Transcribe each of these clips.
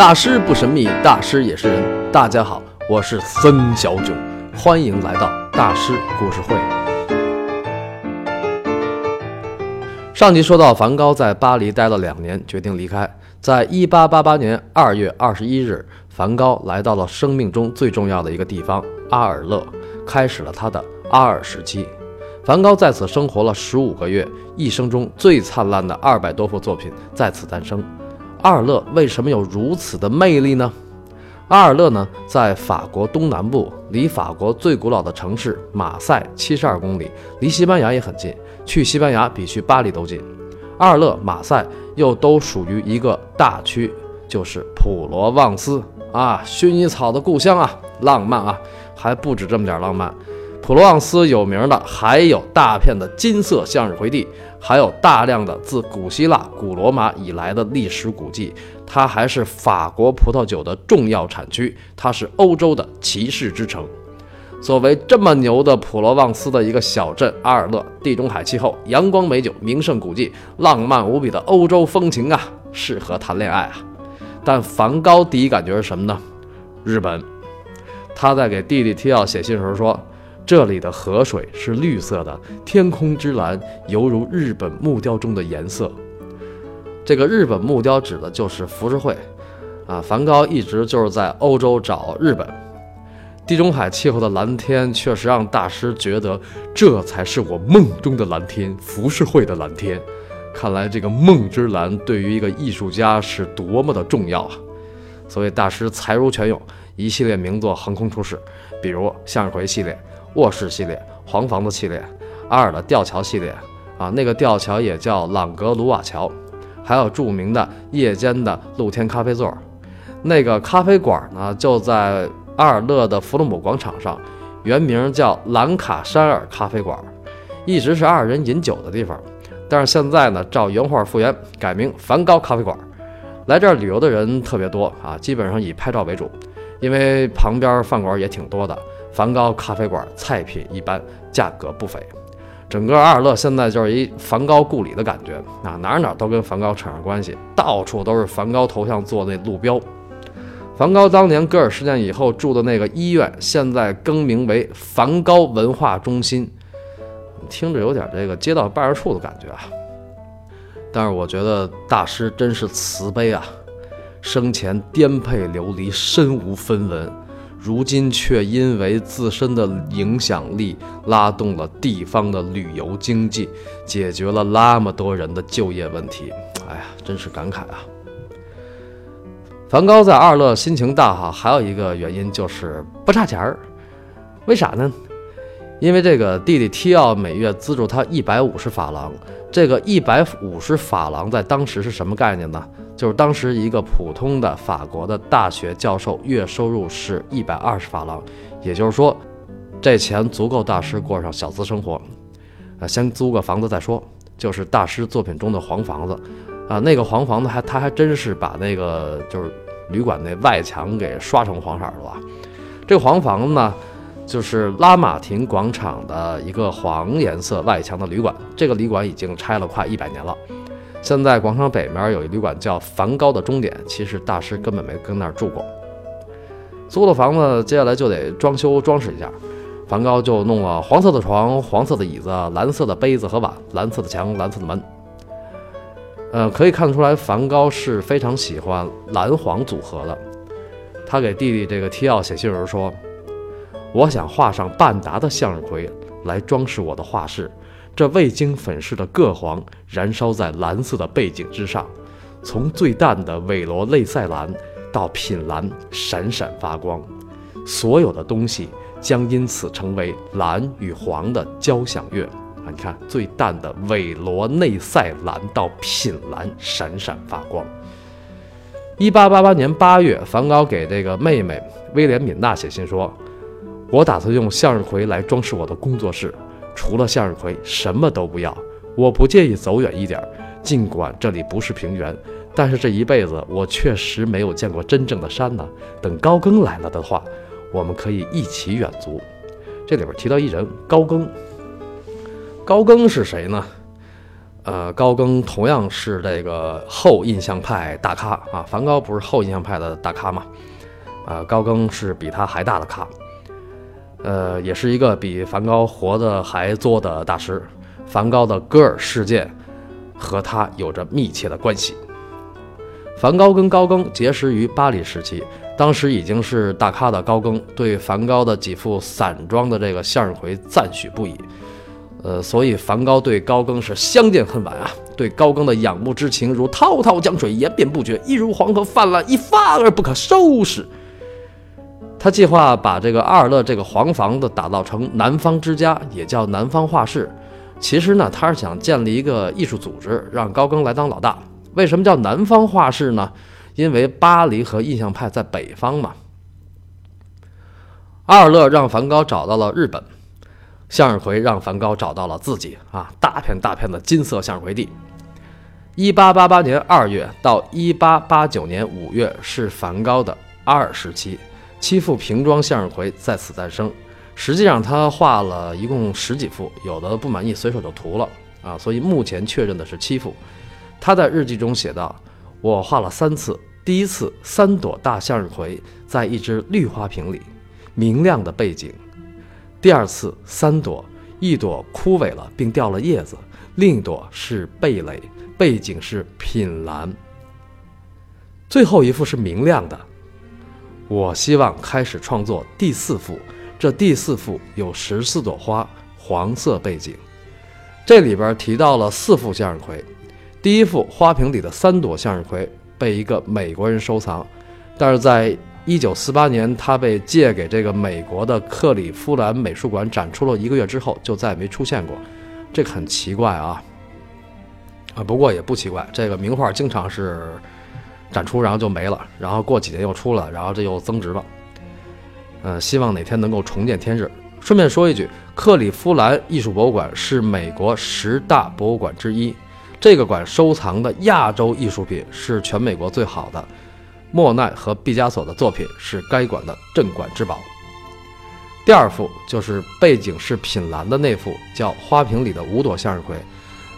大师不神秘，大师也是人。大家好，我是森小九，欢迎来到大师故事会。上集说到，梵高在巴黎待了两年，决定离开。在一八八八年二月二十一日，梵高来到了生命中最重要的一个地方——阿尔勒，开始了他的阿尔时期。梵高在此生活了十五个月，一生中最灿烂的二百多幅作品在此诞生。阿尔勒为什么有如此的魅力呢？阿尔勒呢，在法国东南部，离法国最古老的城市马赛七十二公里，离西班牙也很近，去西班牙比去巴黎都近。阿尔勒、马赛又都属于一个大区，就是普罗旺斯啊，薰衣草的故乡啊，浪漫啊，还不止这么点浪漫。普罗旺斯有名的还有大片的金色向日葵地，还有大量的自古希腊、古罗马以来的历史古迹。它还是法国葡萄酒的重要产区，它是欧洲的骑士之城。作为这么牛的普罗旺斯的一个小镇，阿尔勒地中海气候、阳光美酒、名胜古迹、浪漫无比的欧洲风情啊，适合谈恋爱啊。但梵高第一感觉是什么呢？日本。他在给弟弟提奥写信时候说。这里的河水是绿色的，天空之蓝犹如日本木雕中的颜色。这个日本木雕指的就是浮世绘啊。梵高一直就是在欧洲找日本。地中海气候的蓝天确实让大师觉得这才是我梦中的蓝天，浮世绘的蓝天。看来这个梦之蓝对于一个艺术家是多么的重要啊！所以大师才如泉涌，一系列名作横空出世，比如向日葵系列。卧室系列、黄房子系列、阿尔的吊桥系列啊，那个吊桥也叫朗格鲁瓦桥，还有著名的夜间的露天咖啡座，那个咖啡馆呢就在阿尔勒的弗洛姆广场上，原名叫兰卡山尔咖啡馆，一直是阿尔人饮酒的地方，但是现在呢照原画复原，改名梵高咖啡馆。来这儿旅游的人特别多啊，基本上以拍照为主，因为旁边饭馆也挺多的。梵高咖啡馆菜品一般，价格不菲。整个阿尔勒现在就是一梵高故里的感觉啊，哪哪都跟梵高扯上关系，到处都是梵高头像做的那路标。梵高当年戈尔事件以后住的那个医院，现在更名为梵高文化中心，听着有点这个街道办事处的感觉啊。但是我觉得大师真是慈悲啊，生前颠沛流离，身无分文。如今却因为自身的影响力拉动了地方的旅游经济，解决了那么多人的就业问题。哎呀，真是感慨啊！梵高在阿尔勒心情大好，还有一个原因就是不差钱儿。为啥呢？因为这个弟弟提奥每月资助他一百五十法郎。这个一百五十法郎在当时是什么概念呢？就是当时一个普通的法国的大学教授月收入是一百二十法郎，也就是说，这钱足够大师过上小资生活。啊，先租个房子再说。就是大师作品中的黄房子，啊，那个黄房子还他还真是把那个就是旅馆那外墙给刷成黄色了吧？这个黄房子呢？就是拉马廷广场的一个黄颜色外墙的旅馆，这个旅馆已经拆了快一百年了。现在广场北面有一旅馆叫梵高的终点，其实大师根本没跟那儿住过。租了房子，接下来就得装修装饰一下。梵高就弄了黄色的床、黄色的椅子、蓝色的杯子和碗、蓝色的墙、蓝色的门。呃，可以看得出来，梵高是非常喜欢蓝黄组合的。他给弟弟这个提奥写信时说。我想画上半打的向日葵来装饰我的画室，这未经粉饰的铬黄燃烧在蓝色的背景之上，从最淡的韦罗内塞蓝到品蓝，闪闪发光，所有的东西将因此成为蓝与黄的交响乐。啊，你看，最淡的韦罗内塞蓝到品蓝，闪闪发光。一八八八年八月，梵高给这个妹妹威廉敏娜写信说。我打算用向日葵来装饰我的工作室，除了向日葵什么都不要。我不介意走远一点，尽管这里不是平原，但是这一辈子我确实没有见过真正的山呢。等高更来了的话，我们可以一起远足。这里边提到一人高更，高更是谁呢？呃，高更同样是这个后印象派大咖啊。梵高不是后印象派的大咖吗？啊，高更是比他还大的咖。呃，也是一个比梵高活得还作的大师。梵高的戈尔事件和他有着密切的关系。梵高跟高更结识于巴黎时期，当时已经是大咖的高更对梵高的几幅散装的这个向日葵赞许不已。呃，所以梵高对高更是相见恨晚啊，对高更的仰慕之情如滔滔江水，延绵不绝，一如黄河泛滥，一发而不可收拾。他计划把这个阿尔勒这个黄房子打造成南方之家，也叫南方画室。其实呢，他是想建立一个艺术组织，让高更来当老大。为什么叫南方画室呢？因为巴黎和印象派在北方嘛。阿尔勒让梵高找到了日本。向日葵让梵高找到了自己啊，大片大片的金色向日葵地。一八八八年二月到一八八九年五月是梵高的阿尔时期，七幅瓶装向日葵在此诞生。实际上他画了一共十几幅，有的不满意随手就涂了啊，所以目前确认的是七幅。他在日记中写道：“我画了三次，第一次三朵大向日葵在一只绿花瓶里，明亮的背景。”第二次三朵，一朵枯萎了并掉了叶子，另一朵是蓓蕾，背景是品兰。最后一幅是明亮的。我希望开始创作第四幅，这第四幅有十四朵花，黄色背景。这里边提到了四幅向日葵，第一幅花瓶里的三朵向日葵被一个美国人收藏，但是在。一九四八年，他被借给这个美国的克里夫兰美术馆展出了一个月之后，就再也没出现过，这个很奇怪啊！啊，不过也不奇怪，这个名画经常是展出然后就没了，然后过几年又出了，然后这又增值了。呃，希望哪天能够重见天日。顺便说一句，克里夫兰艺术博物馆是美国十大博物馆之一，这个馆收藏的亚洲艺术品是全美国最好的。莫奈和毕加索的作品是该馆的镇馆之宝。第二幅就是背景是品兰的那幅，叫《花瓶里的五朵向日葵》。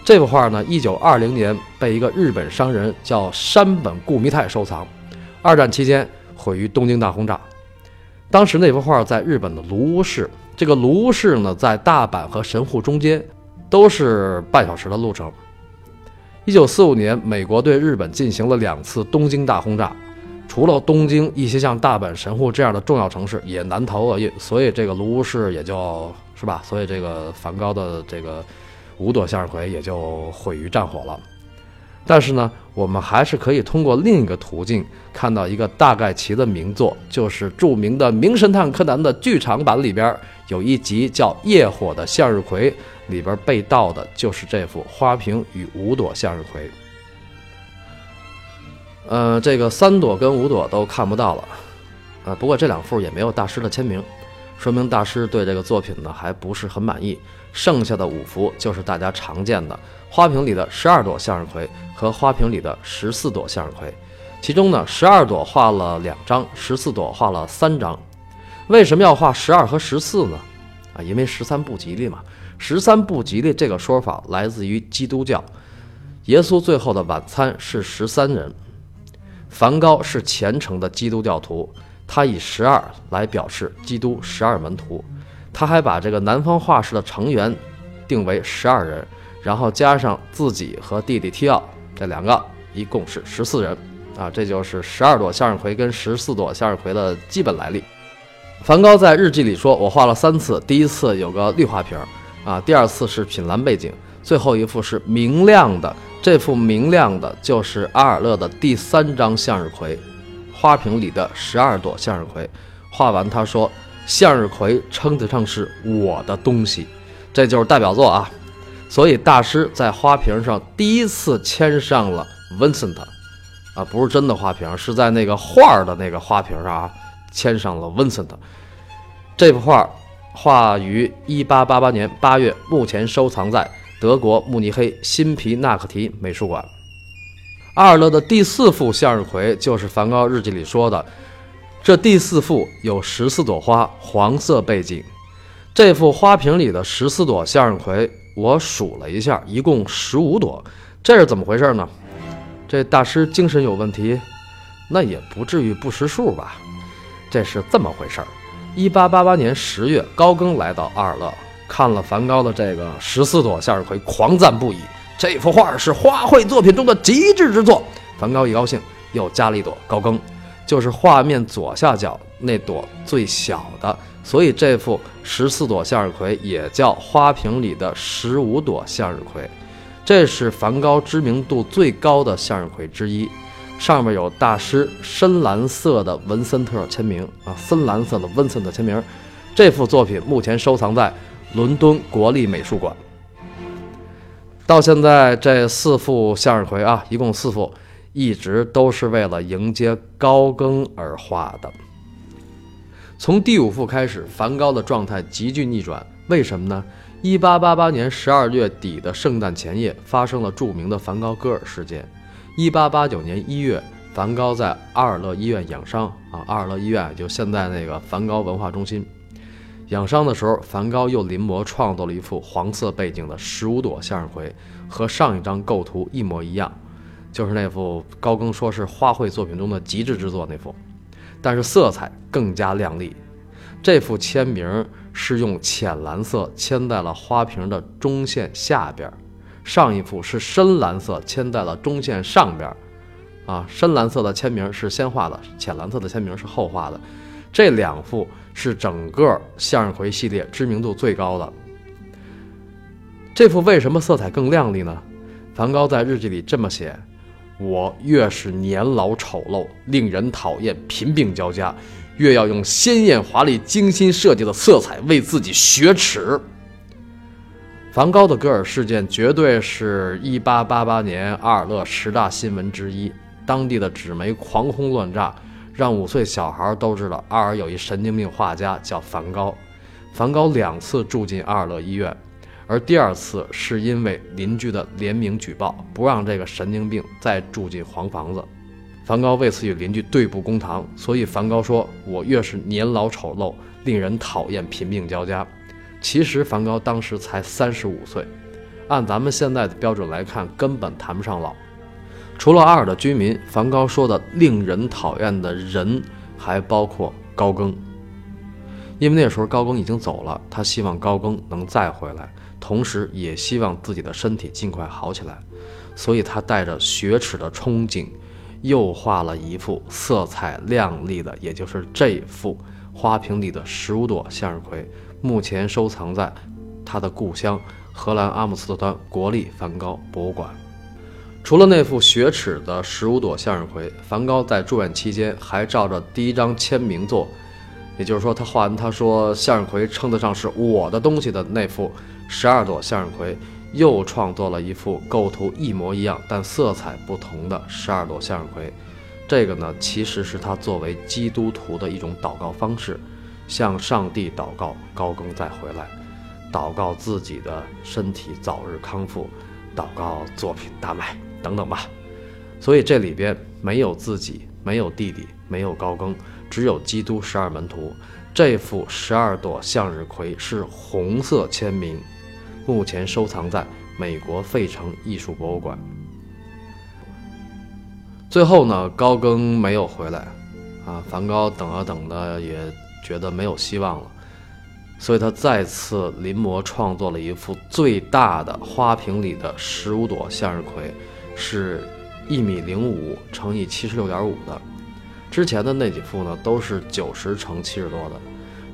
这幅画呢，一九二零年被一个日本商人叫山本顾弥太收藏。二战期间毁于东京大轰炸。当时那幅画在日本的卢屋市，这个卢屋市呢，在大阪和神户中间，都是半小时的路程。一九四五年，美国对日本进行了两次东京大轰炸。除了东京，一些像大阪、神户这样的重要城市也难逃厄运，所以这个卢屋市也就是吧，所以这个梵高的这个五朵向日葵也就毁于战火了。但是呢，我们还是可以通过另一个途径看到一个大概其的名作，就是著名的《名侦探柯南》的剧场版里边有一集叫《夜火的向日葵》，里边被盗的就是这幅花瓶与五朵向日葵。呃，这个三朵跟五朵都看不到了，呃，不过这两幅也没有大师的签名，说明大师对这个作品呢还不是很满意。剩下的五幅就是大家常见的花瓶里的十二朵向日葵和花瓶里的十四朵向日葵，其中呢十二朵画了两张，十四朵画了三张。为什么要画十二和十四呢？啊，因为十三不吉利嘛。十三不吉利这个说法来自于基督教，耶稣最后的晚餐是十三人。梵高是虔诚的基督教徒，他以十二来表示基督十二门徒。他还把这个南方画室的成员定为十二人，然后加上自己和弟弟提奥这两个，一共是十四人。啊，这就是十二朵向日葵跟十四朵向日葵的基本来历。梵高在日记里说：“我画了三次，第一次有个绿花瓶，啊，第二次是品蓝背景，最后一幅是明亮的。”这幅明亮的，就是阿尔勒的第三张向日葵，花瓶里的十二朵向日葵。画完，他说：“向日葵称得上是我的东西，这就是代表作啊。”所以大师在花瓶上第一次签上了 Vincent，啊，不是真的花瓶，是在那个画的那个花瓶上啊，签上了 Vincent。这幅画画于一八八八年八月，目前收藏在。德国慕尼黑辛皮纳克提美术馆，阿尔勒的第四幅向日葵就是梵高日记里说的。这第四幅有十四朵花，黄色背景。这幅花瓶里的十四朵向日葵我数了一下，一共十五朵，这是怎么回事呢？这大师精神有问题？那也不至于不识数吧？这是这么回事儿。一八八八年十月，高更来到阿尔勒，看了梵高的这个十四朵向日葵，狂赞不已。这幅画是花卉作品中的极致之作。梵高一高兴，又加了一朵高更，就是画面左下角那朵最小的。所以这幅十四朵向日葵也叫花瓶里的十五朵向日葵，这是梵高知名度最高的向日葵之一。上面有大师深蓝色的文森特签名啊，深蓝色的文森特签名。这幅作品目前收藏在伦敦国立美术馆。到现在这四幅向日葵啊，一共四幅，一直都是为了迎接高更而画的。从第五幅开始，梵高的状态急剧逆转。为什么呢？一八八八年十二月底的圣诞前夜，发生了著名的梵高割耳事件。一八八九年一月，梵高在阿尔勒医院养伤啊，阿尔勒医院就现在那个梵高文化中心。养伤的时候，梵高又临摹创作了一幅黄色背景的十五朵向日葵，和上一张构图一模一样，就是那幅高更说是花卉作品中的极致之作那幅。但是色彩更加亮丽，这幅签名是用浅蓝色签在了花瓶的中线下边，上一幅是深蓝色签在了中线上边，啊，深蓝色的签名是先画的，浅蓝色的签名是后画的，这两幅是整个向日葵系列知名度最高的。这幅为什么色彩更亮丽呢？梵高在日记里这么写。我越是年老丑陋、令人讨厌、贫病交加，越要用鲜艳华丽、精心设计的色彩为自己雪耻。梵高的戈尔事件绝对是一八八八年阿尔勒十大新闻之一，当地的纸媒狂轰乱炸，让五岁小孩都知道阿尔有一神经病画家叫梵高。梵高两次住进阿尔勒医院。而第二次是因为邻居的联名举报，不让这个神经病再住进黄房子。梵高为此与邻居对簿公堂，所以梵高说：“我越是年老丑陋，令人讨厌，贫病交加。”其实梵高当时才三十五岁，按咱们现在的标准来看，根本谈不上老。除了阿尔的居民，梵高说的令人讨厌的人还包括高更，因为那时候高更已经走了，他希望高更能再回来。同时，也希望自己的身体尽快好起来，所以他带着雪耻的憧憬，又画了一幅色彩亮丽的，也就是这幅花瓶里的十五朵向日葵，目前收藏在他的故乡荷兰阿姆斯特丹国立梵高博物馆。除了那幅雪耻的十五朵向日葵，梵高在住院期间还照着第一张签名作，也就是说，他画完他说向日葵称得上是我的东西的那幅。十二朵向日葵又创作了一幅构图一模一样但色彩不同的十二朵向日葵，这个呢其实是他作为基督徒的一种祷告方式，向上帝祷告高更再回来，祷告自己的身体早日康复，祷告作品大卖等等吧。所以这里边没有自己，没有弟弟，没有高更，只有基督十二门徒。这幅十二朵向日葵是红色签名。目前收藏在美国费城艺术博物馆。最后呢，高更没有回来，啊，梵高等啊等的也觉得没有希望了，所以他再次临摹创作了一幅最大的花瓶里的十五朵向日葵，是一米零五乘以七十六点五的，之前的那几幅呢都是九十乘七十多的。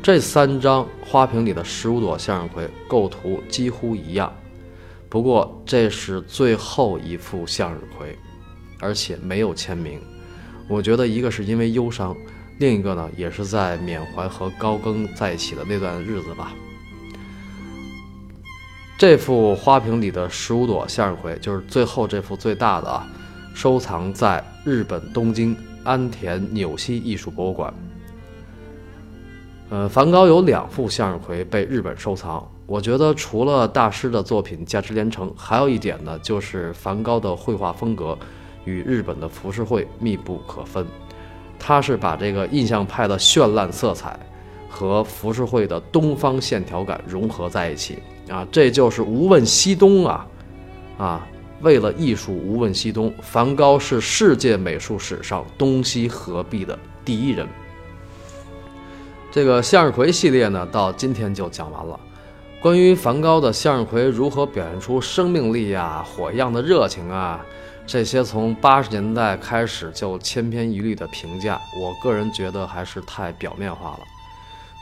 这三张花瓶里的十五朵向日葵构图几乎一样，不过这是最后一幅向日葵，而且没有签名。我觉得一个是因为忧伤，另一个呢也是在缅怀和高更在一起的那段日子吧。这幅花瓶里的十五朵向日葵就是最后这幅最大的啊，收藏在日本东京安田纽西艺术博物馆。呃，梵高有两幅向日葵被日本收藏。我觉得除了大师的作品价值连城，还有一点呢，就是梵高的绘画风格与日本的浮世绘密不可分。他是把这个印象派的绚烂色彩和浮世绘的东方线条感融合在一起啊，这就是无问西东啊！啊，为了艺术无问西东，梵高是世界美术史上东西合璧的第一人。这个向日葵系列呢，到今天就讲完了。关于梵高的向日葵如何表现出生命力啊、火一样的热情啊，这些从八十年代开始就千篇一律的评价，我个人觉得还是太表面化了。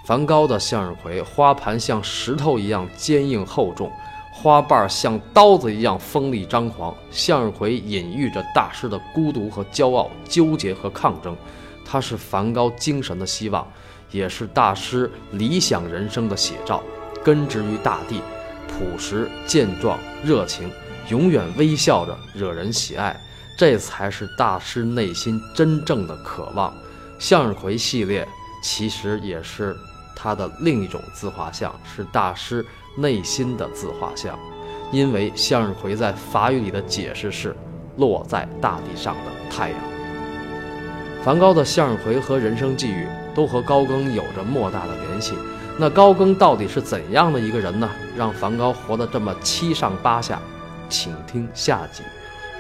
梵高的向日葵花盘像石头一样坚硬厚重，花瓣像刀子一样锋利张狂。向日葵隐喻着大师的孤独和骄傲、纠结和抗争，它是梵高精神的希望，也是大师理想人生的写照。根植于大地，朴实健壮，热情，永远微笑着，惹人喜爱，这才是大师内心真正的渴望。向日葵系列其实也是他的另一种自画像，是大师内心的自画像。因为向日葵在法语里的解释是落在大地上的太阳。梵高的向日葵和人生际遇都和高更有着莫大的联系。那高更到底是怎样的一个人呢？让梵高活得这么七上八下？请听下集《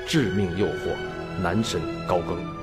致命诱惑》，男神高更。